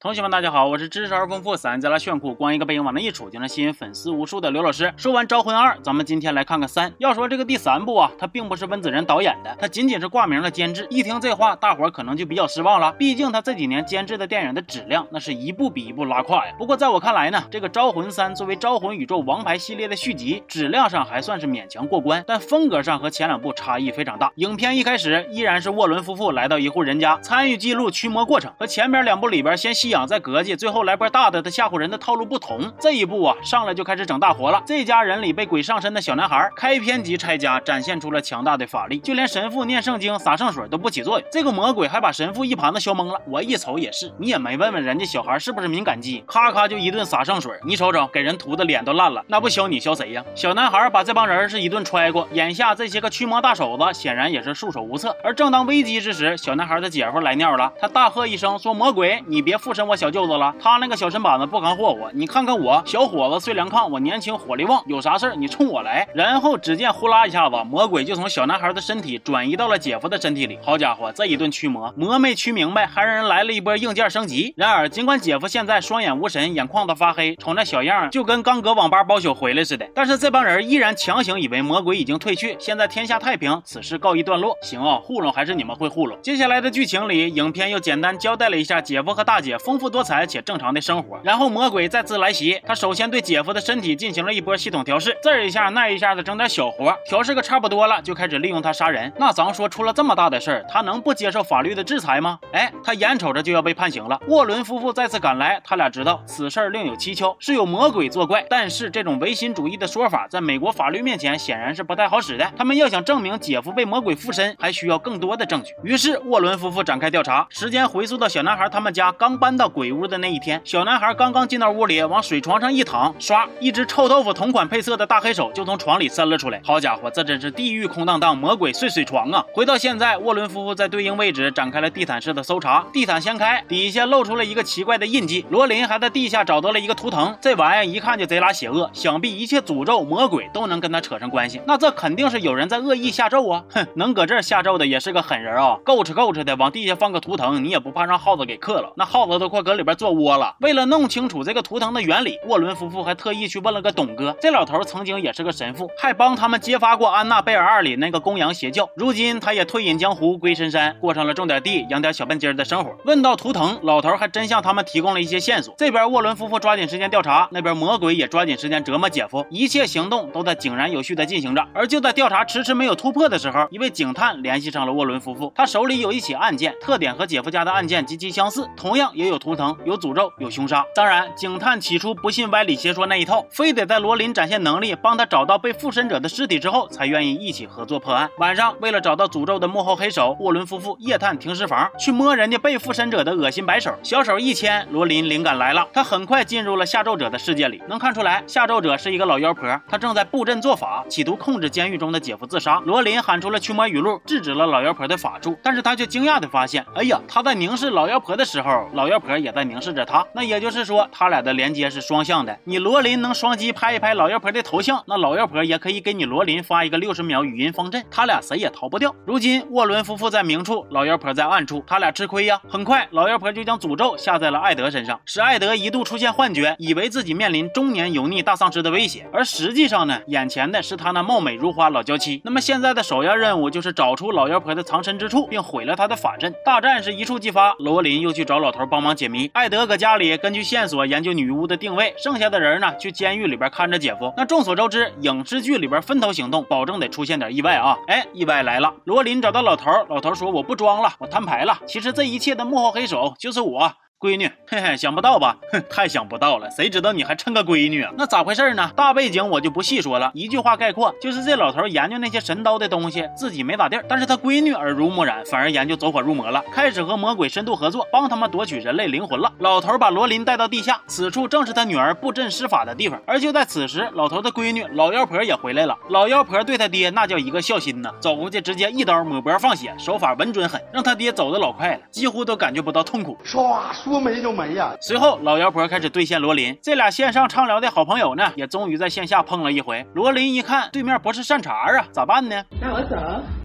同学们，大家好，我是知识而丰富、散在了炫酷、光一个背影往那一杵就能吸引粉丝无数的刘老师。说完《招魂二》，咱们今天来看看三。要说这个第三部啊，它并不是温子仁导演的，它仅仅是挂名的监制。一听这话，大伙儿可能就比较失望了。毕竟他这几年监制的电影的质量，那是一部比一部拉胯呀。不过在我看来呢，这个《招魂三》作为《招魂宇宙王牌》系列的续集，质量上还算是勉强过关，但风格上和前两部差异非常大。影片一开始依然是沃伦夫妇来到一户人家，参与记录驱魔过程，和前面两部里边先吸养在隔气。最后来波大的，他吓唬人的套路不同。这一步啊，上来就开始整大活了。这家人里被鬼上身的小男孩，开篇即拆家，展现出了强大的法力，就连神父念圣经、洒圣水都不起作用。这个魔鬼还把神父一盘子削懵了。我一瞅也是，你也没问问人家小孩是不是敏感肌，咔咔就一顿洒圣水。你瞅瞅，给人涂的脸都烂了，那不削你削谁呀？小男孩把这帮人是一顿踹过，眼下这些个驱魔大手子显然也是束手无策。而正当危机之时，小男孩的姐夫来尿了，他大喝一声说：“魔鬼，你别附身生我小舅子了。”他那个小身板子不敢霍霍，你看看我，小伙子睡凉炕，我年轻火力旺，有啥事儿你冲我来。然后只见呼啦一下子，魔鬼就从小男孩的身体转移到了姐夫的身体里。好家伙，这一顿驱魔，魔没驱明白，还让人来了一波硬件升级。然而，尽管姐夫现在双眼无神，眼眶子发黑，瞅那小样就跟刚搁网吧包宿回来似的，但是这帮人依然强行以为魔鬼已经退去，现在天下太平，此事告一段落。行啊，糊弄还是你们会糊弄。接下来的剧情里，影片又简单交代了一下姐夫和大姐夫丰富多彩且正常的。生活，然后魔鬼再次来袭。他首先对姐夫的身体进行了一波系统调试，这一下那一下的整点小活，调试个差不多了，就开始利用他杀人。那咱说出了这么大的事儿，他能不接受法律的制裁吗？哎，他眼瞅着就要被判刑了。沃伦夫妇再次赶来，他俩知道此事另有蹊跷，是有魔鬼作怪。但是这种唯心主义的说法，在美国法律面前显然是不太好使的。他们要想证明姐夫被魔鬼附身，还需要更多的证据。于是沃伦夫妇展开调查，时间回溯到小男孩他们家刚搬到鬼屋的那一天。小男孩刚刚进到屋里，往水床上一躺，唰，一只臭豆腐同款配色的大黑手就从床里伸了出来。好家伙，这真是地狱空荡荡，魔鬼睡水床啊！回到现在，沃伦夫妇在对应位置展开了地毯式的搜查。地毯掀开，底下露出了一个奇怪的印记。罗琳还在地下找到了一个图腾，这玩意一看就贼拉邪恶，想必一切诅咒、魔鬼都能跟他扯上关系。那这肯定是有人在恶意下咒啊！哼，能搁这下咒的也是个狠人啊！够吃够吃的往地下放个图腾，你也不怕让耗子给克了？那耗子都快搁里边做窝了。为了弄清楚这个图腾的原理，沃伦夫妇还特意去问了个董哥。这老头曾经也是个神父，还帮他们揭发过《安娜贝尔二》里那个公羊邪教。如今他也退隐江湖，归深山，过上了种点地、养点小笨鸡儿的生活。问到图腾，老头还真向他们提供了一些线索。这边沃伦夫妇抓紧时间调查，那边魔鬼也抓紧时间折磨姐夫。一切行动都在井然有序的进行着。而就在调查迟迟没有突破的时候，一位警探联系上了沃伦夫妇。他手里有一起案件，特点和姐夫家的案件极其相似，同样也有图腾、有诅咒、有凶杀。当然。警探起初不信歪理邪说那一套，非得在罗琳展现能力，帮他找到被附身者的尸体之后，才愿意一起合作破案。晚上，为了找到诅咒的幕后黑手，沃伦夫妇夜探停尸房，去摸人家被附身者的恶心白手。小手一牵，罗琳灵感来了，他很快进入了下咒者的世界里。能看出来，下咒者是一个老妖婆，她正在布阵做法，企图控制监狱中的姐夫自杀。罗琳喊出了驱魔语录，制止了老妖婆的法术。但是他却惊讶的发现，哎呀，他在凝视老妖婆的时候，老妖婆也在凝视着他。那也就是说，他。俩的连接是双向的，你罗琳能双击拍一拍老妖婆的头像，那老妖婆也可以给你罗琳发一个六十秒语音方阵，他俩谁也逃不掉。如今沃伦夫妇在明处，老妖婆在暗处，他俩吃亏呀。很快，老妖婆就将诅咒下在了艾德身上，使艾德一度出现幻觉，以为自己面临中年油腻大丧尸的威胁，而实际上呢，眼前的是他那貌美如花老娇妻。那么现在的首要任务就是找出老妖婆的藏身之处，并毁了他的法阵。大战是一触即发，罗琳又去找老头帮忙解谜，艾德搁家里根据线索研。究女巫的定位，剩下的人呢去监狱里边看着姐夫。那众所周知，影视剧里边分头行动，保证得出现点意外啊！哎，意外来了，罗琳找到老头，老头说我不装了，我摊牌了。其实这一切的幕后黑手就是我。闺女，嘿嘿，想不到吧？哼，太想不到了。谁知道你还趁个闺女啊？那咋回事呢？大背景我就不细说了，一句话概括，就是这老头研究那些神刀的东西，自己没咋地儿，但是他闺女耳濡目染，反而研究走火入魔了，开始和魔鬼深度合作，帮他们夺取人类灵魂了。老头把罗琳带到地下，此处正是他女儿布阵施法的地方。而就在此时，老头的闺女老妖婆也回来了。老妖婆对他爹那叫一个孝心呐，走过去直接一刀抹脖放血，手法稳准狠，让他爹走的老快了，几乎都感觉不到痛苦。唰。说没就没呀。随后，老妖婆开始兑现罗琳，这俩线上畅聊的好朋友呢，也终于在线下碰了一回。罗琳一看对面不是善茬啊，咋办呢？那我走。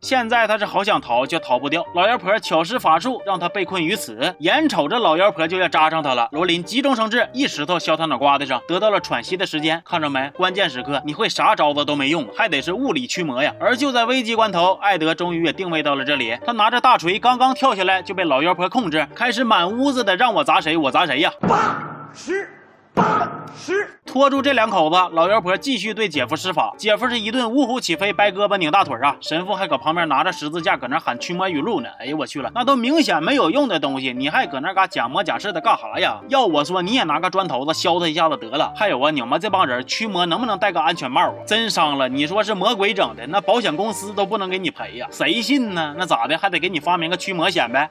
现在他是好想逃，却逃不掉。老妖婆巧施法术，让他被困于此。眼瞅着老妖婆就要扎上他了，罗琳急中生智，一石头削他脑瓜子上，得到了喘息的时间。看着没？关键时刻你会啥招子都没用，还得是物理驱魔呀。而就在危机关头，艾德终于也定位到了这里。他拿着大锤，刚刚跳下来就被老妖婆控制，开始满屋子的让我砸谁我砸谁呀！八十。八十，拖住这两口子，老妖婆继续对姐夫施法。姐夫是一顿呜呼起飞，掰胳膊拧大腿啊！神父还搁旁边拿着十字架，搁那喊驱魔语录呢。哎呦我去了，那都明显没有用的东西，你还搁那嘎假模假式的干啥呀？要我说，你也拿个砖头子削他一下子得了。还有啊，你们这帮人驱魔能不能戴个安全帽啊？真伤了，你说是魔鬼整的，那保险公司都不能给你赔呀？谁信呢？那咋的，还得给你发明个驱魔险呗？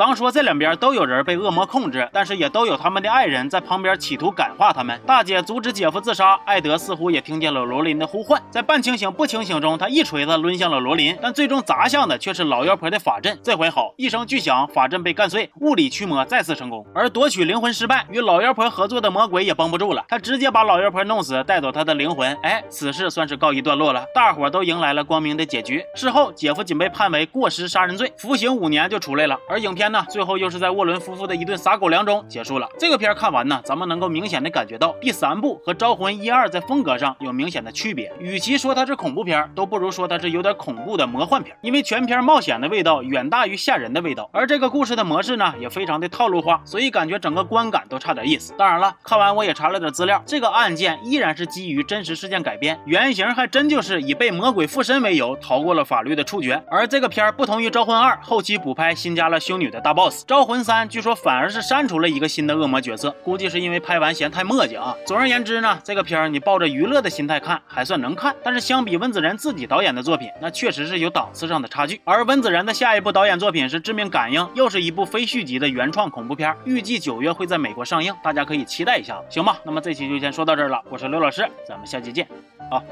狼说这两边都有人被恶魔控制，但是也都有他们的爱人在旁边企图感化他们。大姐阻止姐夫自杀，艾德似乎也听见了罗琳的呼唤，在半清醒不清醒中，他一锤子抡向了罗琳，但最终砸向的却是老妖婆的法阵。这回好，一声巨响，法阵被干碎，物理驱魔再次成功。而夺取灵魂失败，与老妖婆合作的魔鬼也绷不住了，他直接把老妖婆弄死，带走她的灵魂。哎，此事算是告一段落了，大伙都迎来了光明的结局。事后，姐夫仅被判为过失杀人罪，服刑五年就出来了。而影片。片呢，最后又是在沃伦夫妇的一顿撒狗粮中结束了。这个片看完呢，咱们能够明显的感觉到第三部和《招魂》一二在风格上有明显的区别。与其说它是恐怖片，都不如说它是有点恐怖的魔幻片，因为全片冒险的味道远大于吓人的味道。而这个故事的模式呢，也非常的套路化，所以感觉整个观感都差点意思。当然了，看完我也查了点资料，这个案件依然是基于真实事件改编，原型还真就是以被魔鬼附身为由逃过了法律的处决。而这个片不同于《招魂二》，后期补拍新加了修女。的大 boss 招魂三，据说反而是删除了一个新的恶魔角色，估计是因为拍完嫌太墨迹啊。总而言之呢，这个片儿你抱着娱乐的心态看还算能看，但是相比温子仁自己导演的作品，那确实是有档次上的差距。而温子仁的下一部导演作品是《致命感应》，又是一部非续集的原创恐怖片，预计九月会在美国上映，大家可以期待一下，行吧？那么这期就先说到这儿了，我是刘老师，咱们下期见，好。